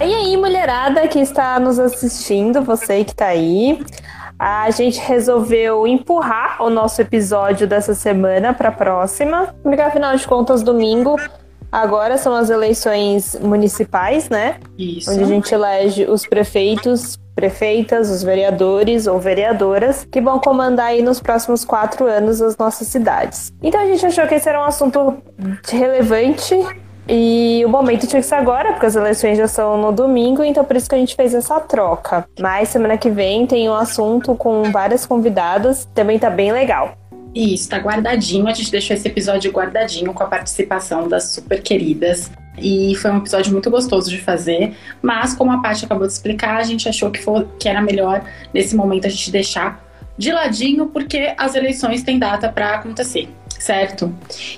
E aí, mulherada que está nos assistindo, você que está aí, a gente resolveu empurrar o nosso episódio dessa semana para a próxima, porque afinal de contas, domingo agora são as eleições municipais, né? Isso. Onde a gente elege os prefeitos, prefeitas, os vereadores ou vereadoras que vão comandar aí nos próximos quatro anos as nossas cidades. Então a gente achou que esse era um assunto relevante e o momento tinha que ser agora, porque as eleições já são no domingo, então por isso que a gente fez essa troca. Mas semana que vem tem um assunto com várias convidadas, também tá bem legal. Isso, tá guardadinho. A gente deixou esse episódio guardadinho com a participação das super queridas. E foi um episódio muito gostoso de fazer. Mas, como a Paty acabou de explicar, a gente achou que, foi, que era melhor, nesse momento, a gente deixar de ladinho, porque as eleições têm data para acontecer certo?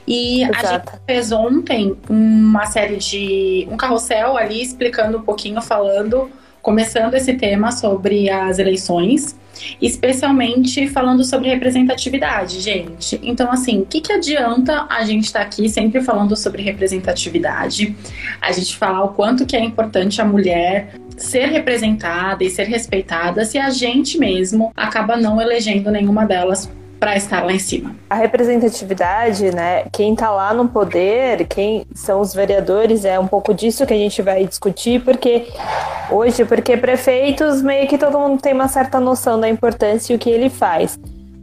E Exato. a gente fez ontem uma série de. um carrossel ali explicando um pouquinho, falando, começando esse tema sobre as eleições, especialmente falando sobre representatividade, gente. Então, assim, o que, que adianta a gente estar tá aqui sempre falando sobre representatividade, a gente falar o quanto que é importante a mulher ser representada e ser respeitada se a gente mesmo acaba não elegendo nenhuma delas para estar lá em cima. A representatividade, né? Quem está lá no poder, quem são os vereadores, é um pouco disso que a gente vai discutir, porque hoje, porque prefeitos meio que todo mundo tem uma certa noção da importância e o que ele faz.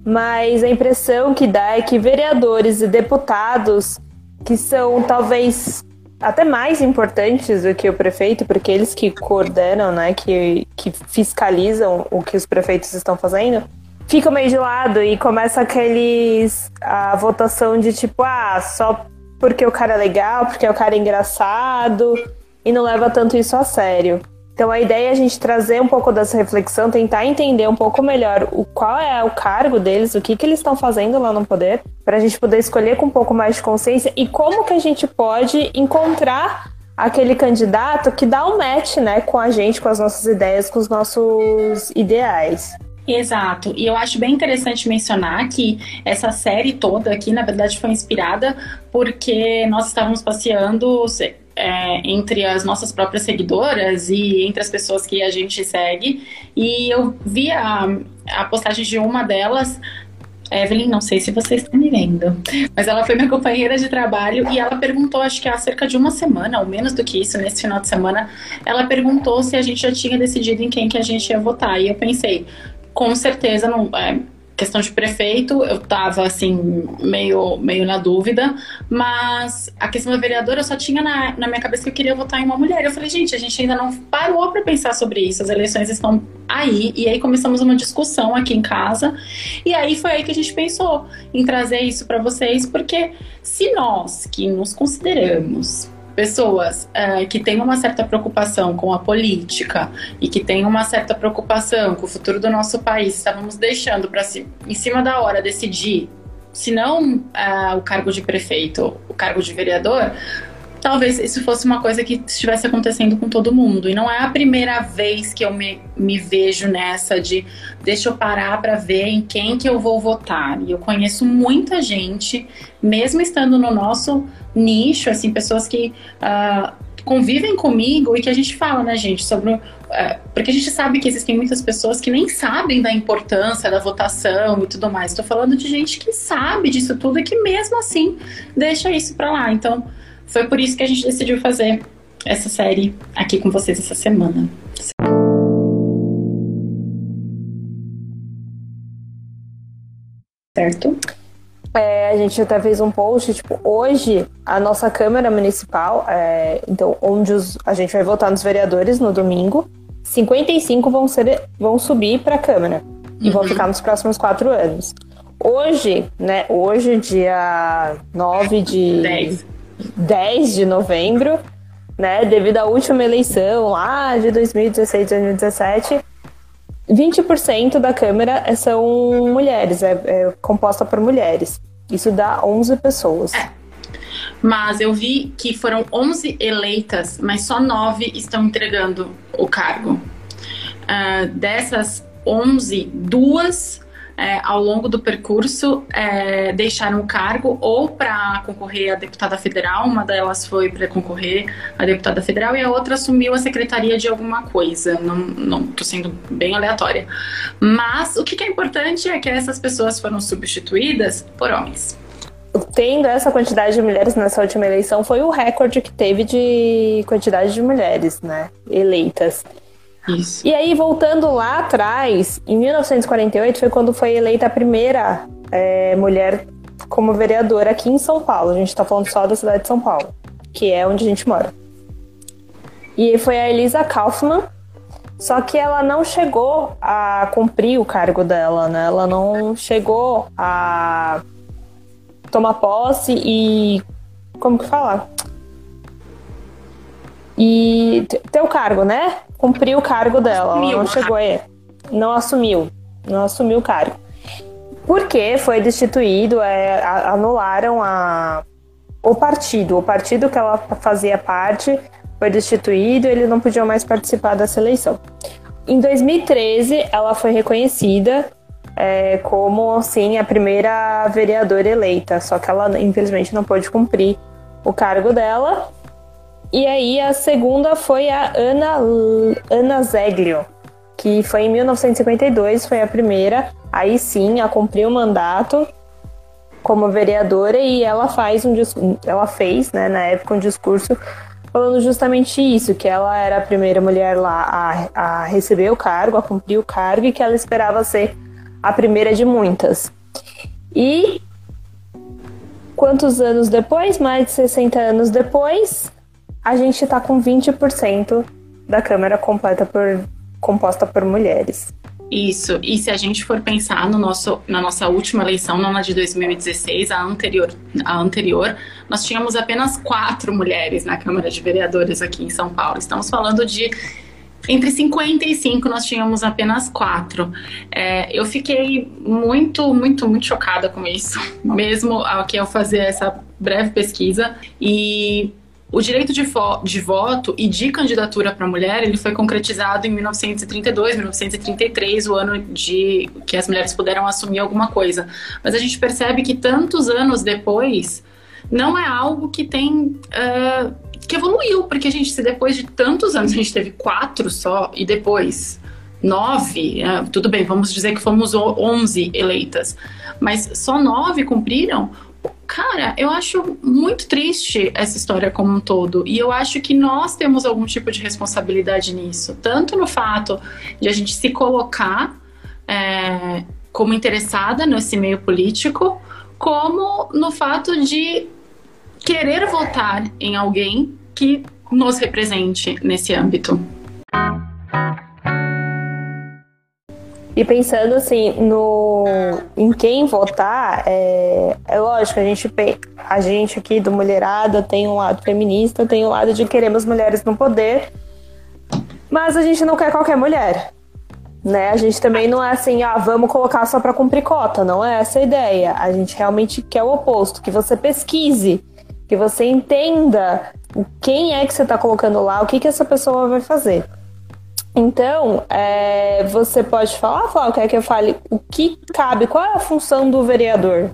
Mas a impressão que dá é que vereadores e deputados, que são talvez até mais importantes do que o prefeito, porque eles que coordenam, né, que, que fiscalizam o que os prefeitos estão fazendo, fica meio de lado e começa aqueles. a votação de tipo, ah, só porque o cara é legal, porque o cara é engraçado, e não leva tanto isso a sério. Então a ideia é a gente trazer um pouco dessa reflexão, tentar entender um pouco melhor o qual é o cargo deles, o que, que eles estão fazendo lá no poder, para a gente poder escolher com um pouco mais de consciência e como que a gente pode encontrar aquele candidato que dá um match, né, com a gente, com as nossas ideias, com os nossos ideais. Exato. E eu acho bem interessante mencionar que essa série toda aqui, na verdade, foi inspirada porque nós estávamos passeando é, entre as nossas próprias seguidoras e entre as pessoas que a gente segue. E eu vi a, a postagem de uma delas Evelyn, não sei se você está me vendo, mas ela foi minha companheira de trabalho e ela perguntou, acho que há cerca de uma semana, ou menos do que isso, nesse final de semana, ela perguntou se a gente já tinha decidido em quem que a gente ia votar. E eu pensei, com certeza não é, questão de prefeito, eu tava assim, meio, meio na dúvida, mas a questão da vereadora eu só tinha na, na minha cabeça que eu queria votar em uma mulher. Eu falei, gente, a gente ainda não parou para pensar sobre isso, as eleições estão aí, e aí começamos uma discussão aqui em casa, e aí foi aí que a gente pensou em trazer isso para vocês, porque se nós que nos consideramos pessoas uh, que têm uma certa preocupação com a política e que têm uma certa preocupação com o futuro do nosso país, estávamos deixando para si, em cima da hora decidir, se não uh, o cargo de prefeito, o cargo de vereador, talvez isso fosse uma coisa que estivesse acontecendo com todo mundo. E não é a primeira vez que eu me, me vejo nessa de deixa eu parar para ver em quem que eu vou votar. E eu conheço muita gente, mesmo estando no nosso nicho, assim, pessoas que uh, convivem comigo e que a gente fala, né, gente, sobre. Uh, porque a gente sabe que existem muitas pessoas que nem sabem da importância da votação e tudo mais. Estou falando de gente que sabe disso tudo e que mesmo assim deixa isso para lá. Então foi por isso que a gente decidiu fazer essa série aqui com vocês essa semana. Certo? É, a gente até fez um post, tipo, hoje a nossa Câmara Municipal, é, então, onde os, a gente vai votar nos vereadores no domingo, 55 vão, ser, vão subir para a Câmara e vão uhum. ficar nos próximos quatro anos. Hoje, né, hoje, dia 9 de. 10 10 de novembro, né, devido à última eleição lá de 2016, 2017, 20% da Câmara são mulheres, é, é, composta por mulheres. Isso dá 11 pessoas. É. Mas eu vi que foram 11 eleitas, mas só 9 estão entregando o cargo. Uh, dessas 11, duas é, ao longo do percurso, é, deixaram o cargo ou para concorrer a deputada federal, uma delas foi para concorrer a deputada federal e a outra assumiu a secretaria de alguma coisa. Não, não tô sendo bem aleatória. Mas o que, que é importante é que essas pessoas foram substituídas por homens tendo essa quantidade de mulheres nessa última eleição, foi o recorde que teve de quantidade de mulheres, né, eleitas. Isso. E aí, voltando lá atrás, em 1948 foi quando foi eleita a primeira é, mulher como vereadora aqui em São Paulo. A gente está falando só da cidade de São Paulo, que é onde a gente mora. E foi a Elisa Kaufmann, só que ela não chegou a cumprir o cargo dela, né? Ela não chegou a tomar posse e. Como que fala? E ter o cargo, né? Cumprir o cargo dela. Assumiu. Ela não chegou a. Não assumiu. Não assumiu o cargo. Porque foi destituído, é, anularam a, o partido. O partido que ela fazia parte foi destituído, ele não podia mais participar dessa eleição. Em 2013, ela foi reconhecida é, como, assim, a primeira vereadora eleita, só que ela, infelizmente, não pôde cumprir o cargo dela. E aí, a segunda foi a Ana, Ana Zeglio, que foi em 1952, foi a primeira, aí sim, a cumprir o mandato como vereadora e ela faz um ela fez, né, na época um discurso falando justamente isso, que ela era a primeira mulher lá a, a receber o cargo, a cumprir o cargo e que ela esperava ser a primeira de muitas. E quantos anos depois, mais de 60 anos depois, a gente está com 20% da Câmara completa por, composta por mulheres. Isso, e se a gente for pensar no nosso, na nossa última eleição, na de 2016, a anterior, a anterior, nós tínhamos apenas quatro mulheres na Câmara de Vereadores aqui em São Paulo. Estamos falando de entre 55 nós tínhamos apenas quatro. É, eu fiquei muito, muito, muito chocada com isso, mesmo ao fazer essa breve pesquisa. E o direito de, de, voto e de candidatura para mulher ele foi concretizado em 1932, 1933, o ano de que as mulheres puderam assumir alguma coisa. Mas a gente percebe que tantos anos depois não é algo que tem uh, que evoluiu, porque a gente, se depois de tantos anos a gente teve quatro só e depois nove, é, tudo bem, vamos dizer que fomos onze eleitas, mas só nove cumpriram. Cara, eu acho muito triste essa história como um todo. E eu acho que nós temos algum tipo de responsabilidade nisso. Tanto no fato de a gente se colocar é, como interessada nesse meio político, como no fato de querer votar em alguém que nos represente nesse âmbito. E pensando assim no em quem votar, é, é lógico, a gente, a gente aqui do Mulherada tem um lado feminista, tem um lado de queremos mulheres no poder, mas a gente não quer qualquer mulher. Né? A gente também não é assim, ah, vamos colocar só para cumprir cota, não é essa a ideia. A gente realmente quer o oposto, que você pesquise que você entenda quem é que você está colocando lá, o que, que essa pessoa vai fazer. Então, é, você pode falar, Flávio, quer que eu fale o que cabe, qual é a função do vereador?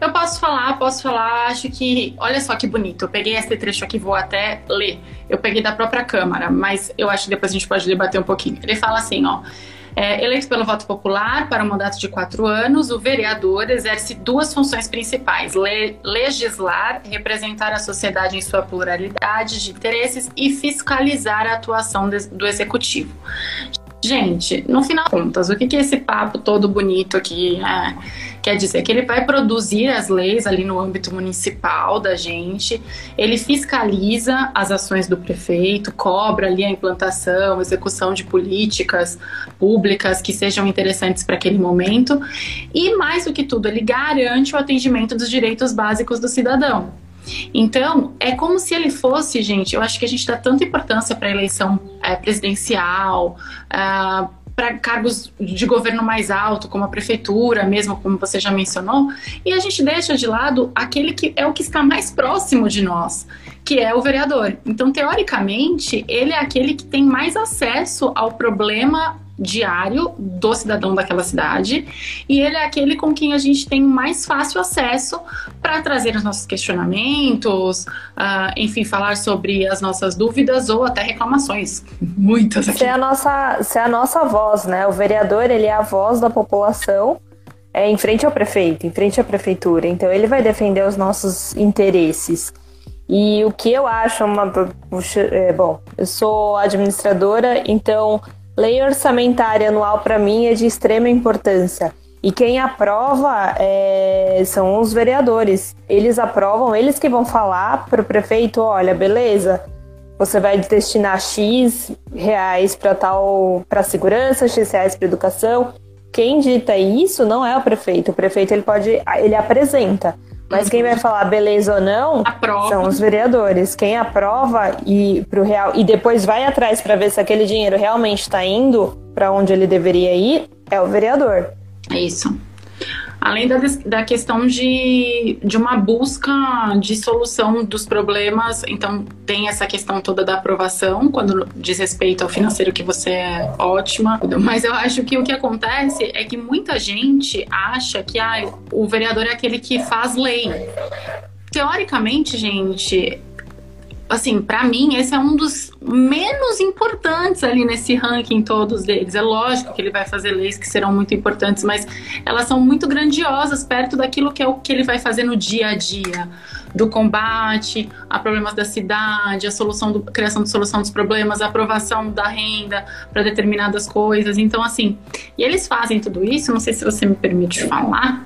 Eu posso falar, posso falar, acho que. Olha só que bonito. Eu peguei esse trecho aqui, vou até ler. Eu peguei da própria Câmara, mas eu acho que depois a gente pode debater um pouquinho. Ele fala assim, ó. É, eleito pelo voto popular para um mandato de quatro anos, o vereador exerce duas funções principais: le legislar, representar a sociedade em sua pluralidade de interesses e fiscalizar a atuação do executivo. Gente, no final de contas, o que, que é esse papo todo bonito aqui é, quer dizer? Que ele vai produzir as leis ali no âmbito municipal da gente, ele fiscaliza as ações do prefeito, cobra ali a implantação, execução de políticas públicas que sejam interessantes para aquele momento, e mais do que tudo, ele garante o atendimento dos direitos básicos do cidadão. Então, é como se ele fosse, gente, eu acho que a gente dá tanta importância para a eleição é, presidencial, uh, para cargos de governo mais alto, como a prefeitura, mesmo como você já mencionou, e a gente deixa de lado aquele que é o que está mais próximo de nós, que é o vereador. Então, teoricamente, ele é aquele que tem mais acesso ao problema diário do cidadão daquela cidade e ele é aquele com quem a gente tem mais fácil acesso para trazer os nossos questionamentos, uh, enfim, falar sobre as nossas dúvidas ou até reclamações. Muitas aqui. Ser a nossa, ser a nossa voz, né? O vereador, ele é a voz da população é, em frente ao prefeito, em frente à prefeitura. Então, ele vai defender os nossos interesses. E o que eu acho uma. É, bom, eu sou administradora, então lei orçamentária anual para mim é de extrema importância. E quem aprova é, são os vereadores. Eles aprovam, eles que vão falar para o prefeito: olha, beleza, você vai destinar X reais para tal para segurança, X reais para educação. Quem dita isso não é o prefeito. O prefeito ele pode, ele apresenta. Mas quem vai falar beleza ou não Aprova. são os vereadores. Quem aprova e pro real e depois vai atrás para ver se aquele dinheiro realmente está indo para onde ele deveria ir é o vereador. É isso. Além da, da questão de, de uma busca de solução dos problemas, então tem essa questão toda da aprovação, quando diz respeito ao financeiro, que você é ótima. Mas eu acho que o que acontece é que muita gente acha que ah, o vereador é aquele que faz lei. Teoricamente, gente, assim, para mim, esse é um dos menos importantes ali nesse ranking todos deles. É lógico que ele vai fazer leis que serão muito importantes, mas elas são muito grandiosas perto daquilo que é o que ele vai fazer no dia a dia, do combate a problemas da cidade, a solução do criação de solução dos problemas, a aprovação da renda para determinadas coisas. Então, assim, e eles fazem tudo isso, não sei se você me permite falar,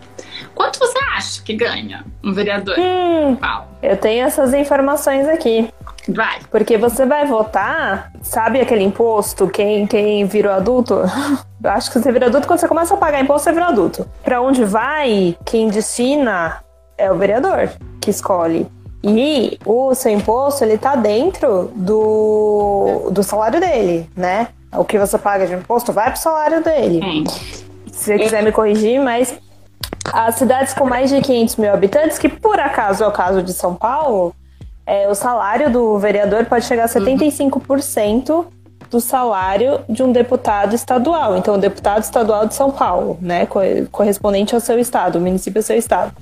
Quanto você acha que ganha um vereador? Hum, eu tenho essas informações aqui. Vai. Porque você vai votar, sabe aquele imposto? Quem, quem virou adulto? Eu acho que você vira adulto quando você começa a pagar imposto, você vira adulto. Para onde vai, quem destina é o vereador que escolhe. E o seu imposto, ele tá dentro do, do salário dele, né? O que você paga de imposto vai pro salário dele. Se você quiser me corrigir, mas as cidades com mais de 500 mil habitantes, que por acaso é o caso de São Paulo, é, o salário do vereador pode chegar a 75% do salário de um deputado estadual. Então, o deputado estadual de São Paulo, né, correspondente ao seu estado, o município ao seu estado.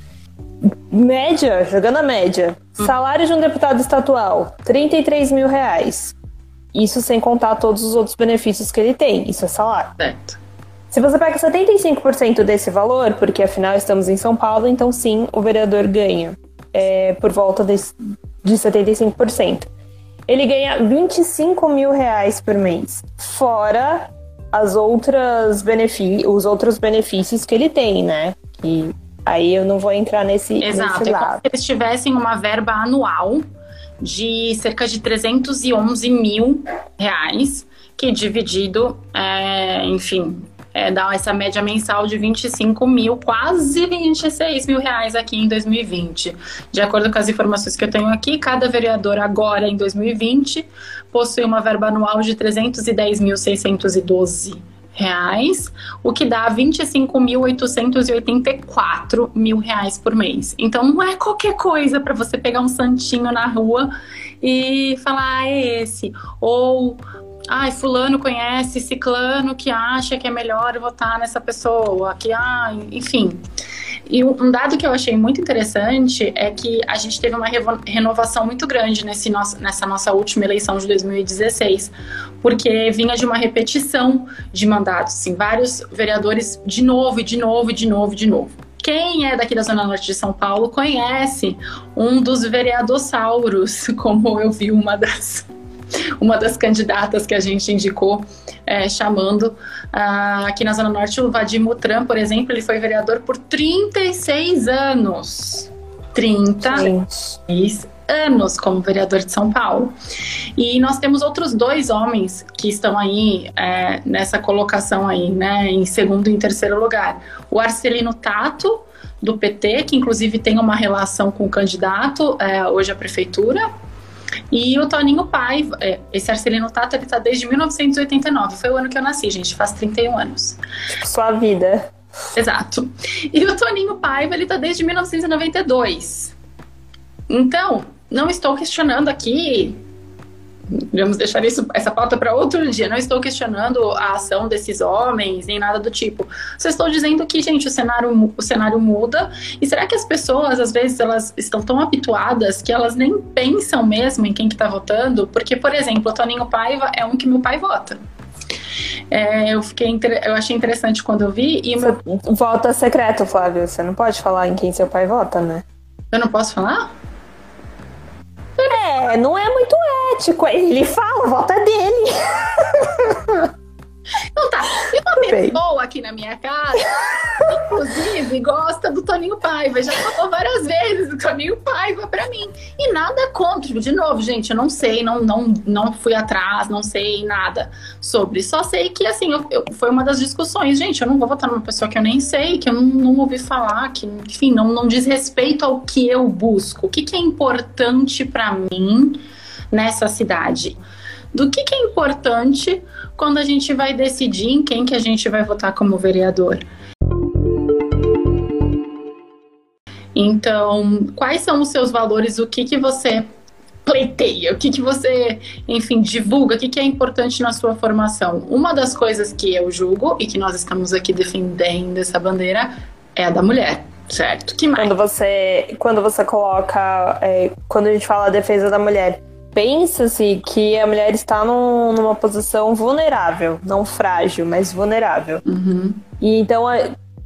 Média, jogando a média, salário de um deputado estadual, 33 mil reais. Isso sem contar todos os outros benefícios que ele tem. Isso é salário. Certo. Se você pega 75% desse valor, porque afinal estamos em São Paulo, então sim, o vereador ganha é, por volta de, de 75%. Ele ganha 25 mil reais por mês, fora as outras os outros benefícios que ele tem, né? Que aí eu não vou entrar nesse, Exato. nesse é lado. se eles tivessem uma verba anual de cerca de 311 mil reais, que dividido, é, enfim, é, dá essa média mensal de 25 mil, quase 26 mil reais aqui em 2020. De acordo com as informações que eu tenho aqui, cada vereador agora em 2020 possui uma verba anual de 310.612 reais, o que dá 25.884 mil reais por mês. Então não é qualquer coisa para você pegar um santinho na rua e falar ah, é esse ou ai, fulano conhece ciclano que acha que é melhor votar nessa pessoa, que, ah, enfim. E um dado que eu achei muito interessante é que a gente teve uma renovação muito grande nesse nosso, nessa nossa última eleição de 2016, porque vinha de uma repetição de mandatos, assim, vários vereadores de novo, de novo, de novo, de novo. Quem é daqui da Zona Norte de São Paulo conhece um dos vereadossauros, como eu vi uma das uma das candidatas que a gente indicou, é, chamando uh, aqui na Zona Norte, o Vadim Mutran, por exemplo, ele foi vereador por 36 anos. 36 anos como vereador de São Paulo. E nós temos outros dois homens que estão aí é, nessa colocação aí, né, em segundo e terceiro lugar. O Arcelino Tato, do PT, que inclusive tem uma relação com o candidato é, hoje à prefeitura, e o Toninho Paiva, é, esse Arcelino Tato, ele tá desde 1989. Foi o ano que eu nasci, gente, faz 31 anos. Tipo, sua vida. Exato. E o Toninho Paiva, ele tá desde 1992. Então, não estou questionando aqui vamos deixar isso, essa pauta para outro dia. Não estou questionando a ação desses homens, nem nada do tipo. Só estou dizendo que, gente, o cenário, o cenário muda. E será que as pessoas, às vezes, elas estão tão habituadas que elas nem pensam mesmo em quem que tá votando? Porque, por exemplo, o Toninho Paiva é um que meu pai vota. É, eu fiquei eu achei interessante quando eu vi e meu... vota secreto, Flávio. Você não pode falar em quem seu pai vota, né? Eu não posso falar? É, não é muito ético. Ele fala, volta dele. Então tá, tem uma Bem. pessoa aqui na minha casa, inclusive, gosta do Toninho Paiva. Já falou várias vezes do Toninho Paiva pra mim. E nada contra. De novo, gente, eu não sei, não, não, não fui atrás, não sei nada sobre. Só sei que, assim, eu, eu, foi uma das discussões. Gente, eu não vou votar numa pessoa que eu nem sei, que eu não, não ouvi falar, que, enfim, não, não diz respeito ao que eu busco. O que, que é importante para mim nessa cidade? Do que, que é importante quando a gente vai decidir em quem que a gente vai votar como vereador. Então, quais são os seus valores? O que que você pleiteia? O que que você, enfim, divulga? O que que é importante na sua formação? Uma das coisas que eu julgo e que nós estamos aqui defendendo essa bandeira é a da mulher. Certo. Que mais? Quando você, quando você coloca, é, quando a gente fala a defesa da mulher, pensa-se que a mulher está num, numa posição vulnerável, não frágil, mas vulnerável. Uhum. E então,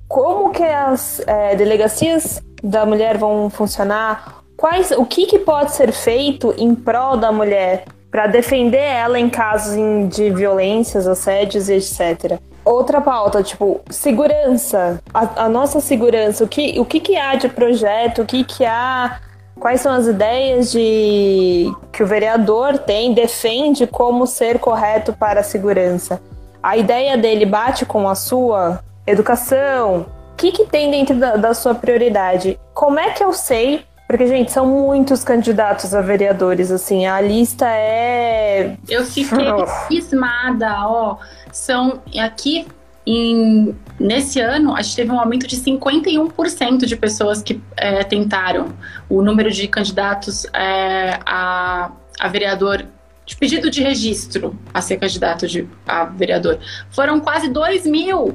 como que as é, delegacias da mulher vão funcionar? Quais, o que, que pode ser feito em prol da mulher para defender ela em casos de violências, assédios e etc. Outra pauta, tipo, segurança. A, a, nossa segurança, o que, o que, que há de projeto, o que, que há Quais são as ideias de que o vereador tem, defende como ser correto para a segurança? A ideia dele bate com a sua educação? O que, que tem dentro da, da sua prioridade? Como é que eu sei porque, gente, são muitos candidatos a vereadores, assim, a lista é. Eu fiquei esmada, ó. São. Aqui em, nesse ano, a gente teve um aumento de 51% de pessoas que é, tentaram o número de candidatos é, a, a vereador de pedido de registro a ser candidato de, a vereador. Foram quase 2 mil.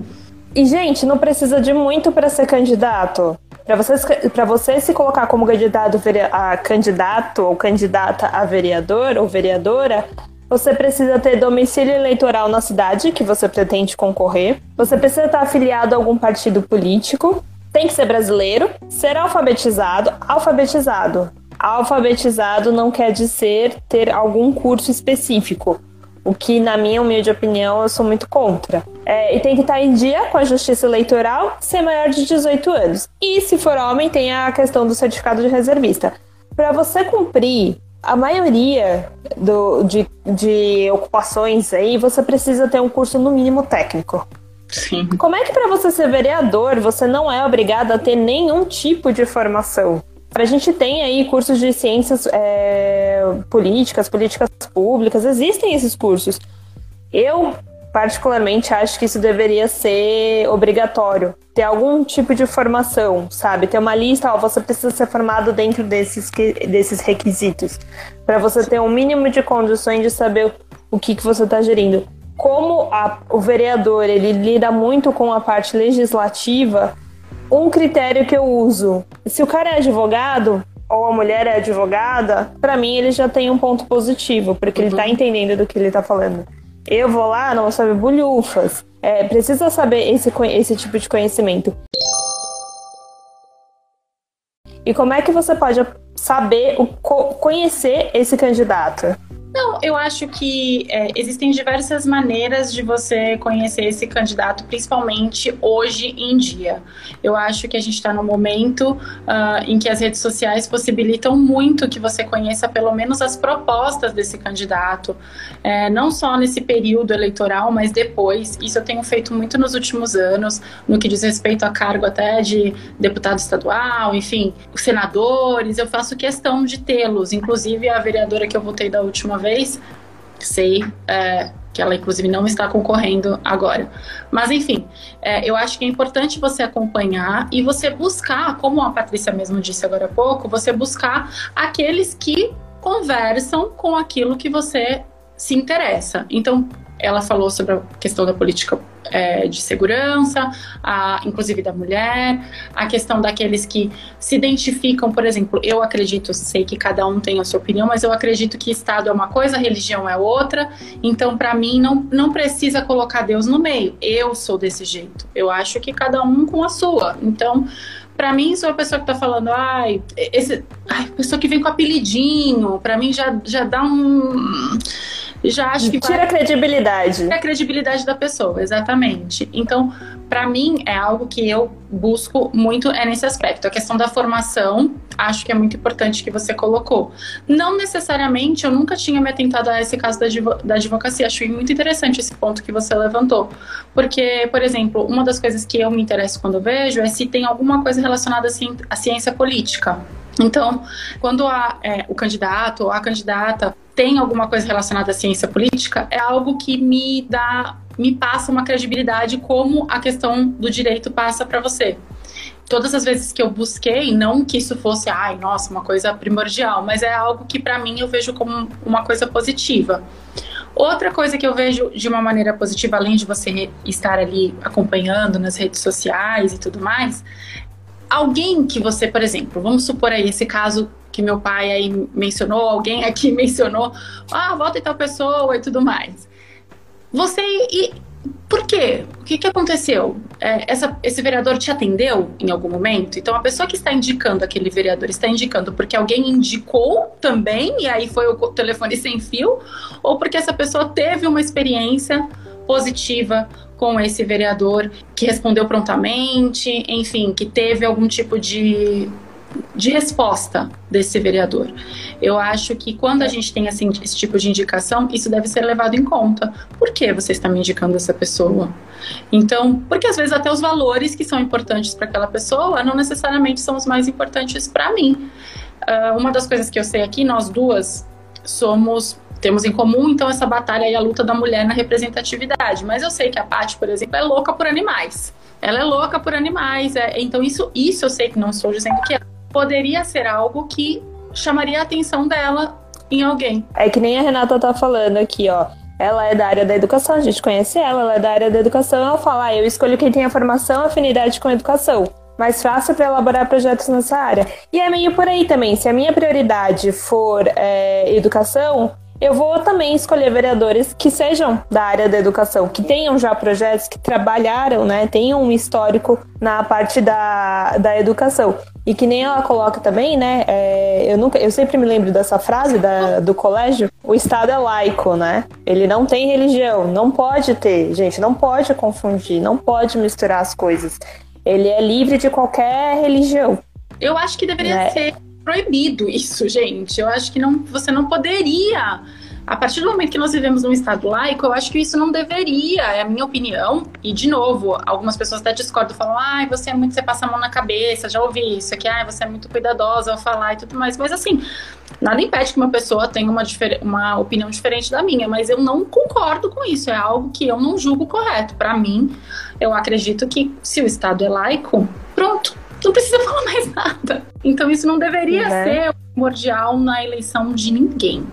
E, gente, não precisa de muito para ser candidato. Para você, se colocar como candidato a candidato ou candidata a vereador ou vereadora, você precisa ter domicílio eleitoral na cidade que você pretende concorrer. Você precisa estar afiliado a algum partido político. Tem que ser brasileiro, ser alfabetizado, alfabetizado. Alfabetizado não quer dizer ter algum curso específico, o que, na minha humilde opinião, eu sou muito contra. É, e tem que estar em dia com a justiça eleitoral, ser maior de 18 anos. E se for homem, tem a questão do certificado de reservista. Para você cumprir a maioria do, de, de ocupações aí, você precisa ter um curso no mínimo técnico. Sim. Como é que para você ser vereador, você não é obrigado a ter nenhum tipo de formação? A gente tem aí cursos de ciências é, políticas, políticas públicas, existem esses cursos. Eu, particularmente, acho que isso deveria ser obrigatório. Ter algum tipo de formação, sabe? Ter uma lista, ó, você precisa ser formado dentro desses, desses requisitos. para você ter um mínimo de condições de saber o que, que você está gerindo. Como a, o vereador ele lida muito com a parte legislativa, um critério que eu uso: se o cara é advogado, ou a mulher é advogada, para mim ele já tem um ponto positivo, porque uhum. ele tá entendendo do que ele tá falando. Eu vou lá, não sabe bulhufas. É, precisa saber esse, esse tipo de conhecimento. E como é que você pode saber, o, conhecer esse candidato? Não, eu acho que é, existem diversas maneiras de você conhecer esse candidato, principalmente hoje em dia. Eu acho que a gente está no momento uh, em que as redes sociais possibilitam muito que você conheça pelo menos as propostas desse candidato, é, não só nesse período eleitoral, mas depois. Isso eu tenho feito muito nos últimos anos, no que diz respeito a cargo até de deputado estadual, enfim, senadores. Eu faço questão de tê-los, inclusive a vereadora que eu votei da última vez vez. Sei é, que ela, inclusive, não está concorrendo agora. Mas, enfim, é, eu acho que é importante você acompanhar e você buscar, como a Patrícia mesmo disse agora há pouco, você buscar aqueles que conversam com aquilo que você se interessa. Então, ela falou sobre a questão da política é, de segurança, a, inclusive da mulher, a questão daqueles que se identificam, por exemplo, eu acredito, sei que cada um tem a sua opinião, mas eu acredito que Estado é uma coisa, religião é outra, então para mim não, não precisa colocar Deus no meio, eu sou desse jeito, eu acho que cada um com a sua, então para mim, sou a pessoa que tá falando, ai, esse, ai, pessoa que vem com apelidinho, para mim já, já dá um já acho que tira a credibilidade. Tira a credibilidade da pessoa, exatamente. Então, para mim é algo que eu busco muito é nesse aspecto. A questão da formação, acho que é muito importante que você colocou. Não necessariamente, eu nunca tinha me atentado a esse caso da, da advocacia. Acho muito interessante esse ponto que você levantou. Porque, por exemplo, uma das coisas que eu me interesso quando vejo é se tem alguma coisa relacionada à ciência política. Então, quando a, é, o candidato ou a candidata tem alguma coisa relacionada à ciência política, é algo que me dá, me passa uma credibilidade como a questão do direito passa para você. Todas as vezes que eu busquei, não que isso fosse, ai, nossa, uma coisa primordial, mas é algo que para mim eu vejo como uma coisa positiva. Outra coisa que eu vejo de uma maneira positiva, além de você estar ali acompanhando nas redes sociais e tudo mais, alguém que você, por exemplo, vamos supor aí esse caso que meu pai aí mencionou, alguém aqui mencionou, ah, volta e tal pessoa e tudo mais. Você e por quê? O que, que aconteceu? É, essa, esse vereador te atendeu em algum momento? Então, a pessoa que está indicando aquele vereador está indicando porque alguém indicou também, e aí foi o telefone sem fio, ou porque essa pessoa teve uma experiência positiva com esse vereador que respondeu prontamente, enfim, que teve algum tipo de, de resposta desse vereador. Eu acho que quando a gente tem assim, esse tipo de indicação, isso deve ser levado em conta. Por que você está me indicando essa pessoa? Então, porque às vezes até os valores que são importantes para aquela pessoa não necessariamente são os mais importantes para mim. Uh, uma das coisas que eu sei aqui, nós duas somos temos em comum, então, essa batalha e a luta da mulher na representatividade. Mas eu sei que a Paty, por exemplo, é louca por animais. Ela é louca por animais. É, então, isso, isso eu sei que não estou dizendo que poderia ser algo que chamaria a atenção dela em alguém. É que nem a Renata tá falando aqui, ó. Ela é da área da educação, a gente conhece ela, ela é da área da educação. Ela fala, ah, eu escolho quem tem a formação, afinidade com a educação mais fácil para elaborar projetos nessa área. E é meio por aí também. Se a minha prioridade for é, educação, eu vou também escolher vereadores que sejam da área da educação, que tenham já projetos, que trabalharam, né, tenham um histórico na parte da, da educação. E que nem ela coloca também, né? É, eu, nunca, eu sempre me lembro dessa frase da, do colégio: o Estado é laico, né? Ele não tem religião, não pode ter, gente, não pode confundir, não pode misturar as coisas. Ele é livre de qualquer religião. Eu acho que deveria né? ser proibido isso, gente. Eu acho que não, você não poderia. A partir do momento que nós vivemos num estado laico, eu acho que isso não deveria, é a minha opinião. E, de novo, algumas pessoas até discordam, falam, ai, você é muito, você passa a mão na cabeça, já ouvi isso aqui, ai, você é muito cuidadosa ao falar e tudo mais. Mas, assim, nada impede que uma pessoa tenha uma, uma opinião diferente da minha, mas eu não concordo com isso, é algo que eu não julgo correto. Para mim, eu acredito que se o Estado é laico, pronto, não precisa falar mais nada. Então isso não deveria né? ser primordial na eleição de ninguém.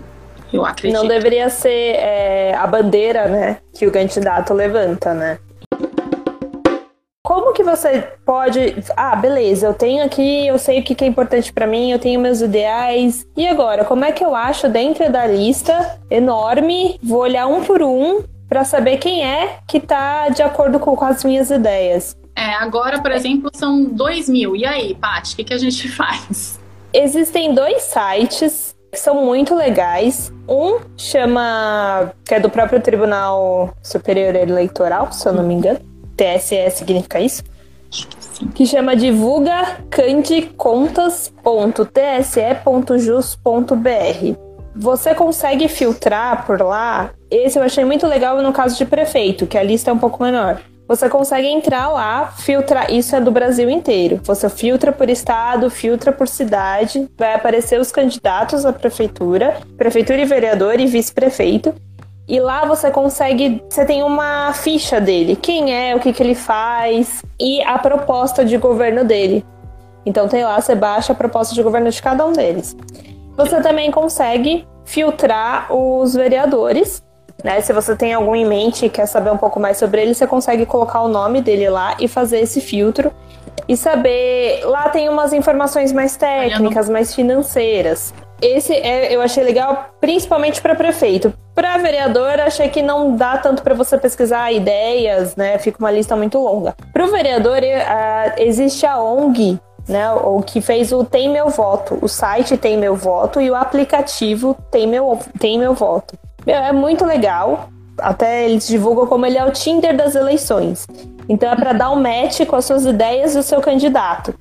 Eu acredito. Não deveria ser é, a bandeira, né, que o candidato levanta, né? Como que você pode. Ah, beleza, eu tenho aqui, eu sei o que é importante para mim, eu tenho meus ideais. E agora, como é que eu acho dentro da lista enorme? Vou olhar um por um para saber quem é que tá de acordo com as minhas ideias. É, agora, por exemplo, são 2 mil. E aí, Paty, o que, que a gente faz? Existem dois sites que são muito legais. Um chama, que é do próprio Tribunal Superior Eleitoral, se eu não me engano. TSE significa isso? Que chama divulga candicontas.tse.jus.br. Você consegue filtrar por lá. Esse eu achei muito legal no caso de prefeito, que a lista é um pouco menor. Você consegue entrar lá, filtrar. Isso é do Brasil inteiro. Você filtra por estado, filtra por cidade. Vai aparecer os candidatos à prefeitura, prefeitura e vereador e vice-prefeito. E lá você consegue, você tem uma ficha dele, quem é, o que, que ele faz e a proposta de governo dele. Então tem lá, você baixa a proposta de governo de cada um deles. Você também consegue filtrar os vereadores. Né? Se você tem algum em mente e quer saber um pouco mais sobre ele, você consegue colocar o nome dele lá e fazer esse filtro e saber. Lá tem umas informações mais técnicas, mais financeiras. Esse é, eu achei legal, principalmente para prefeito. Para vereador, achei que não dá tanto para você pesquisar ideias, né? Fica uma lista muito longa. Para o vereador, existe a ONG né? O que fez o Tem Meu Voto. O site Tem Meu Voto e o aplicativo Tem Meu, Tem Meu Voto. Meu, é muito legal. Até eles divulgam como ele é o Tinder das eleições. Então é para dar um match com as suas ideias do seu candidato.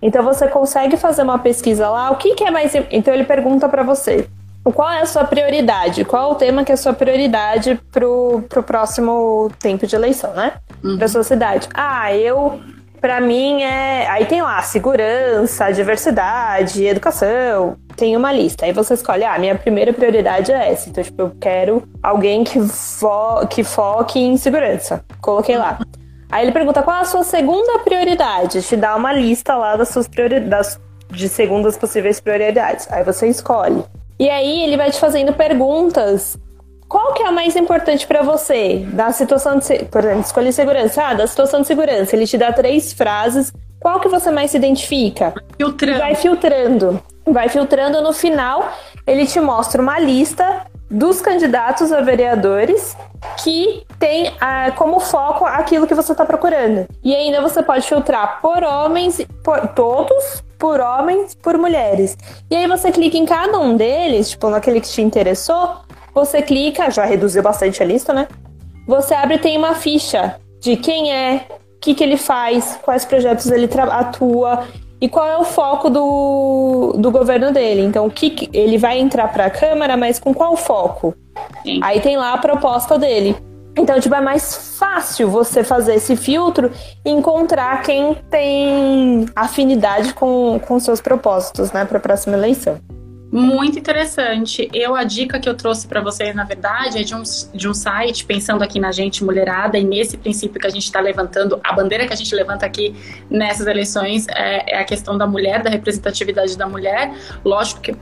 Então você consegue fazer uma pesquisa lá. O que, que é mais. Então ele pergunta para você. Qual é a sua prioridade? Qual é o tema que é a sua prioridade pro, pro próximo tempo de eleição, né? Uhum. Pra sua cidade. Ah, eu para mim é. Aí tem lá segurança, diversidade, educação. Tem uma lista. Aí você escolhe, ah, minha primeira prioridade é essa. Então, tipo, eu quero alguém que, fo que foque em segurança. Coloquei lá. Aí ele pergunta qual é a sua segunda prioridade. Te dá uma lista lá das suas prioridades, de segundas possíveis prioridades. Aí você escolhe. E aí ele vai te fazendo perguntas qual que é a mais importante para você da situação de, por exemplo, escolher segurança, ah, da situação de segurança, ele te dá três frases, qual que você mais se identifica? Filtrando. Vai filtrando. Vai filtrando no final, ele te mostra uma lista dos candidatos a vereadores que tem ah, como foco aquilo que você está procurando. E ainda você pode filtrar por homens, por todos, por homens, por mulheres. E aí você clica em cada um deles, tipo, naquele que te interessou, você clica, já reduziu bastante a lista, né? Você abre e tem uma ficha de quem é, o que, que ele faz, quais projetos ele atua e qual é o foco do, do governo dele. Então, o que, que ele vai entrar para a Câmara, mas com qual foco? Sim. Aí tem lá a proposta dele. Então, tipo, é mais fácil você fazer esse filtro e encontrar quem tem afinidade com, com seus propósitos, né, para a próxima eleição. Muito interessante. Eu, a dica que eu trouxe para vocês, na verdade, é de um, de um site, pensando aqui na gente mulherada e nesse princípio que a gente está levantando, a bandeira que a gente levanta aqui nessas eleições é, é a questão da mulher, da representatividade da mulher. Lógico que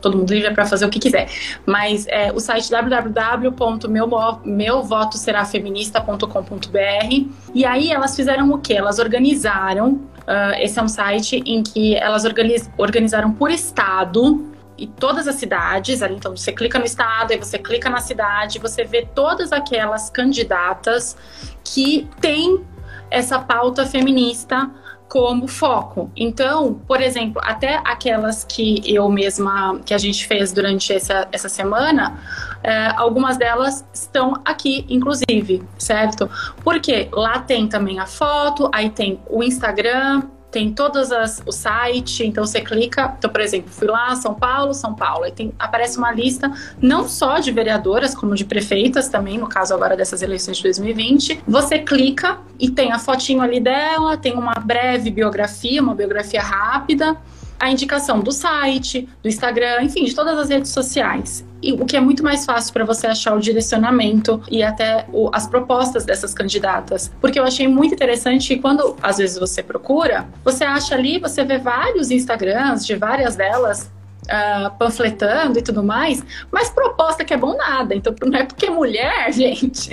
todo mundo livre para fazer o que quiser. Mas é, o site www.meuvotoserafeminista.com.br e aí elas fizeram o que? Elas organizaram. Uh, esse é um site em que elas organiz, organizaram por estado e todas as cidades, então você clica no estado, aí você clica na cidade, você vê todas aquelas candidatas que têm essa pauta feminista como foco. Então, por exemplo, até aquelas que eu mesma, que a gente fez durante essa, essa semana, é, algumas delas estão aqui, inclusive, certo? Porque lá tem também a foto, aí tem o Instagram, tem todas as o site, então você clica, então por exemplo, fui lá São Paulo, São Paulo, aí tem, aparece uma lista não só de vereadoras como de prefeitas também, no caso agora dessas eleições de 2020. Você clica e tem a fotinho ali dela, tem uma breve biografia, uma biografia rápida a indicação do site, do Instagram, enfim, de todas as redes sociais. E o que é muito mais fácil para você achar o direcionamento e até o, as propostas dessas candidatas. Porque eu achei muito interessante que quando às vezes você procura, você acha ali, você vê vários Instagrams de várias delas Uh, panfletando e tudo mais, mas proposta que é bom nada. Então, não é porque é mulher, gente.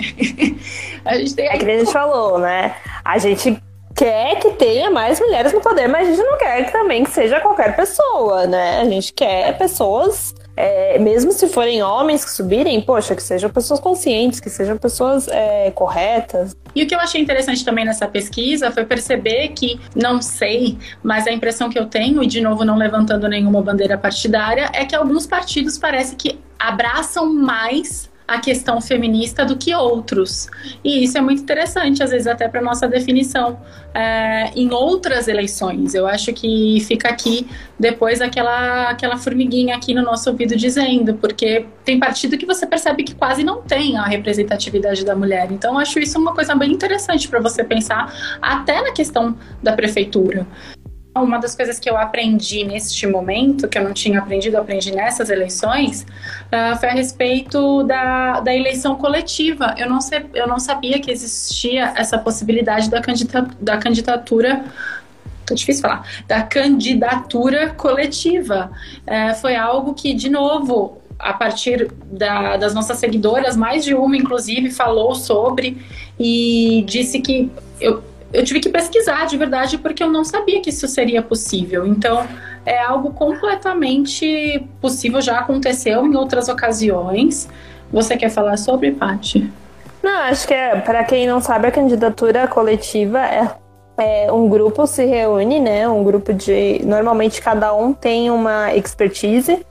a gente tem. É que a gente falou, né? A gente quer que tenha mais mulheres no poder, mas a gente não quer que também que seja qualquer pessoa, né? A gente quer pessoas, é, mesmo se forem homens que subirem, poxa, que sejam pessoas conscientes, que sejam pessoas é, corretas. E o que eu achei interessante também nessa pesquisa foi perceber que, não sei, mas a impressão que eu tenho, e de novo não levantando nenhuma bandeira partidária, é que alguns partidos parece que abraçam mais a questão feminista do que outros. E isso é muito interessante, às vezes, até para nossa definição é, em outras eleições. Eu acho que fica aqui depois aquela, aquela formiguinha aqui no nosso ouvido dizendo, porque tem partido que você percebe que quase não tem a representatividade da mulher. Então, acho isso uma coisa bem interessante para você pensar, até na questão da prefeitura. Uma das coisas que eu aprendi neste momento, que eu não tinha aprendido, aprendi nessas eleições, uh, foi a respeito da, da eleição coletiva. Eu não, sei, eu não sabia que existia essa possibilidade da, candidata, da candidatura tá difícil falar, da candidatura coletiva. É, foi algo que, de novo, a partir da, das nossas seguidoras, mais de uma, inclusive, falou sobre e disse que eu, eu tive que pesquisar de verdade porque eu não sabia que isso seria possível. Então, é algo completamente possível, já aconteceu em outras ocasiões. Você quer falar sobre, Paty? Não, acho que é, para quem não sabe, a candidatura coletiva é, é, um grupo se reúne, né? Um grupo de. Normalmente cada um tem uma expertise.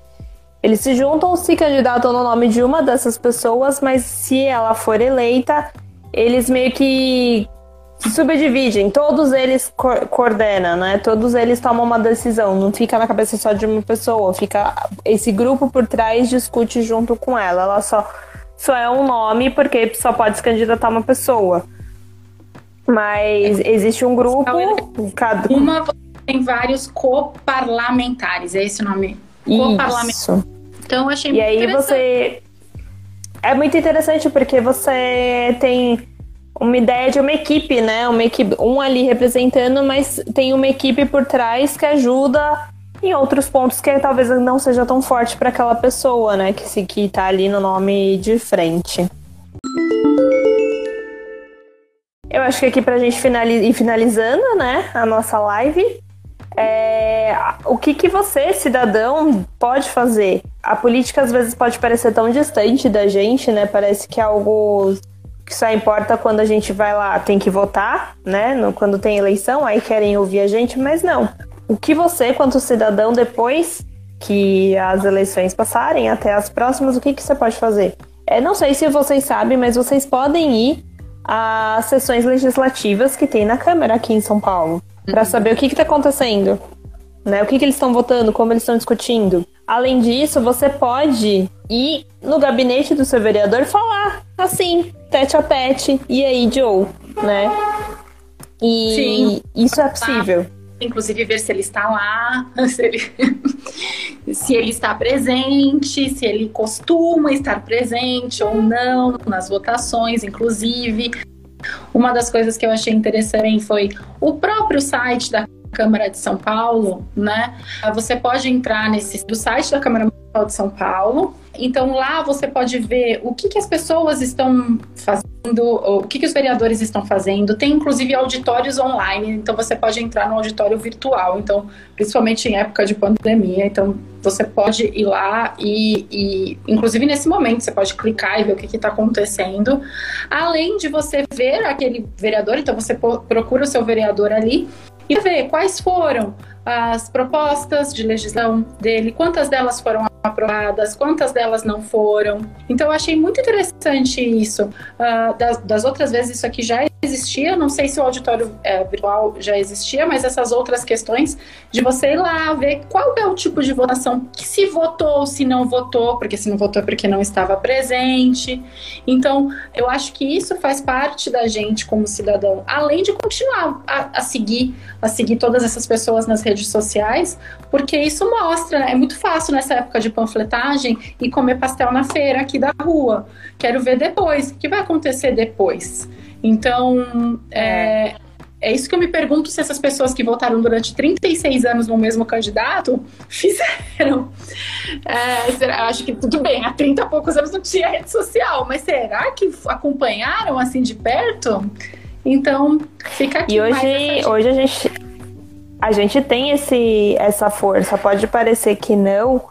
Eles se juntam, se candidatam no nome de uma dessas pessoas, mas se ela for eleita, eles meio que subdividem, todos eles co coordenam, né? Todos eles tomam uma decisão, não fica na cabeça só de uma pessoa, fica esse grupo por trás discute junto com ela. Ela só só é um nome porque só pode se candidatar uma pessoa. Mas existe um grupo. Cada... Uma tem vários coparlamentares, é esse o nome? Coparlamentares. Então achei muito E aí você. É muito interessante porque você tem uma ideia de uma equipe, né? Uma equipe, um ali representando, mas tem uma equipe por trás que ajuda em outros pontos que talvez não seja tão forte para aquela pessoa, né? Que se que tá ali no nome de frente. Eu acho que aqui pra gente finaliz ir finalizando, né, a nossa live, é, o que, que você, cidadão, pode fazer? A política às vezes pode parecer tão distante da gente, né? Parece que é algo que só importa quando a gente vai lá, tem que votar, né? No, quando tem eleição, aí querem ouvir a gente, mas não o que você, quanto cidadão, depois que as eleições passarem até as próximas, o que, que você pode fazer? É, não sei se vocês sabem, mas vocês podem ir às sessões legislativas que tem na Câmara aqui em São Paulo, para uhum. saber o que está acontecendo, né? O que, que eles estão votando, como eles estão discutindo. Além disso, você pode ir no gabinete do seu vereador falar assim, tete a tete, e aí, Joe, né? E Sim. isso é possível inclusive ver se ele está lá, se ele, se ele está presente, se ele costuma estar presente ou não nas votações, inclusive. Uma das coisas que eu achei interessante foi o próprio site da Câmara de São Paulo, né? Você pode entrar nesse do site da Câmara Municipal de São Paulo. Então lá você pode ver o que, que as pessoas estão fazendo o que, que os vereadores estão fazendo. Tem inclusive auditórios online, então você pode entrar no auditório virtual. Então, principalmente em época de pandemia, então você pode ir lá e, e inclusive nesse momento, você pode clicar e ver o que está acontecendo. Além de você ver aquele vereador, então você procura o seu vereador ali e ver quais foram as propostas de legislação dele, quantas delas foram aprovadas, quantas delas não foram. Então eu achei muito interessante isso. Uh, das, das, outras vezes isso aqui já existia, não sei se o auditório é, virtual já existia, mas essas outras questões de você ir lá ver qual é o tipo de votação que se votou, se não votou, porque se não votou é porque não estava presente. Então eu acho que isso faz parte da gente como cidadão, além de continuar a, a seguir, a seguir todas essas pessoas nas redes sociais, porque isso mostra, né? é muito fácil nessa época de panfletagem e comer pastel na feira aqui da rua. Quero ver depois. O que vai acontecer depois? Então, é, é isso que eu me pergunto se essas pessoas que votaram durante 36 anos no mesmo candidato fizeram. É, será, acho que tudo bem, há 30 e poucos anos não tinha rede social, mas será que acompanharam assim de perto? Então, fica aqui. E hoje, hoje a gente. A gente tem esse, essa força. Pode parecer que não,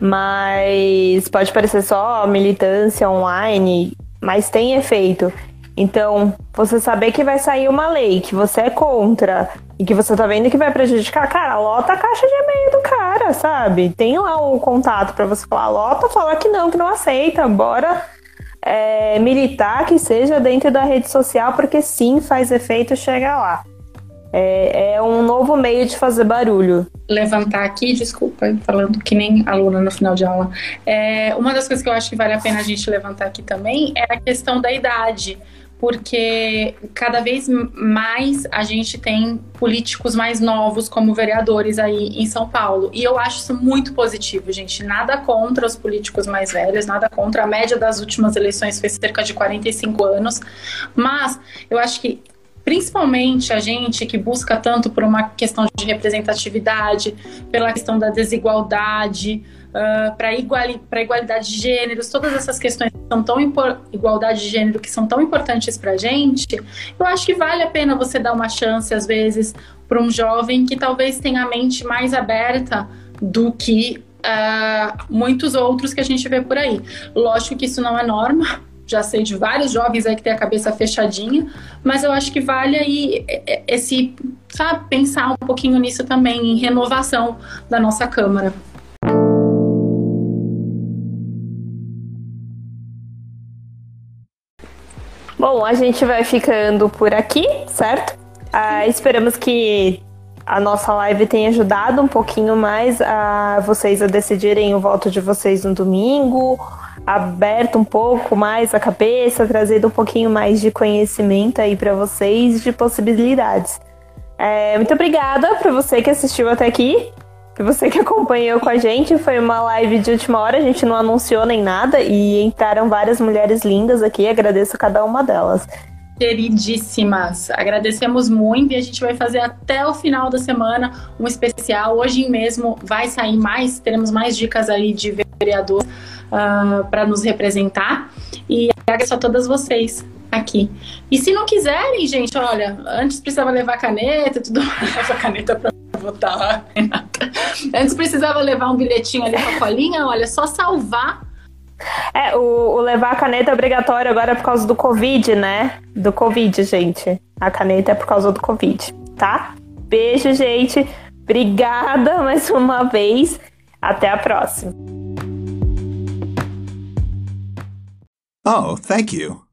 mas pode parecer só militância online, mas tem efeito. Então, você saber que vai sair uma lei que você é contra e que você tá vendo que vai prejudicar, cara, lota a caixa de e-mail do cara, sabe? Tem lá um contato para você falar, lota, falar que não, que não aceita, bora é, militar que seja dentro da rede social, porque sim, faz efeito chegar lá. É, é, um novo meio de fazer barulho. Levantar aqui, desculpa, falando que nem aluna no final de aula. É, uma das coisas que eu acho que vale a pena a gente levantar aqui também é a questão da idade porque cada vez mais a gente tem políticos mais novos como vereadores aí em São Paulo. E eu acho isso muito positivo, gente. Nada contra os políticos mais velhos, nada contra. A média das últimas eleições foi cerca de 45 anos. Mas eu acho que principalmente a gente que busca tanto por uma questão de representatividade, pela questão da desigualdade, uh, para iguali igualdade de gêneros, todas essas questões que são tão igualdade de gênero que são tão importantes para a gente, eu acho que vale a pena você dar uma chance às vezes para um jovem que talvez tenha a mente mais aberta do que uh, muitos outros que a gente vê por aí. Lógico que isso não é norma, já sei de vários jovens aí que tem a cabeça fechadinha, mas eu acho que vale aí esse, sabe, pensar um pouquinho nisso também, em renovação da nossa Câmara. Bom, a gente vai ficando por aqui, certo? Ah, esperamos que a nossa live tenha ajudado um pouquinho mais a vocês a decidirem o voto de vocês no domingo, aberto um pouco mais a cabeça, trazendo um pouquinho mais de conhecimento aí para vocês de possibilidades. É, muito obrigada para você que assistiu até aqui, para você que acompanhou com a gente. Foi uma live de última hora, a gente não anunciou nem nada e entraram várias mulheres lindas aqui. Agradeço cada uma delas. Queridíssimas, agradecemos muito e a gente vai fazer até o final da semana um especial. Hoje mesmo vai sair mais, teremos mais dicas aí de vereador uh, ah, para nos representar. E agradeço a todas vocês aqui. E se não quiserem, gente, olha, antes precisava levar caneta e tudo mais. Leva caneta para votar, Renata. Antes precisava levar um bilhetinho ali com a colinha, olha, só salvar é, o, o, levar a caneta é obrigatório agora é por causa do Covid, né? Do Covid, gente. A caneta é por causa do Covid, tá? Beijo, gente. Obrigada mais uma vez. Até a próxima. Oh, thank you.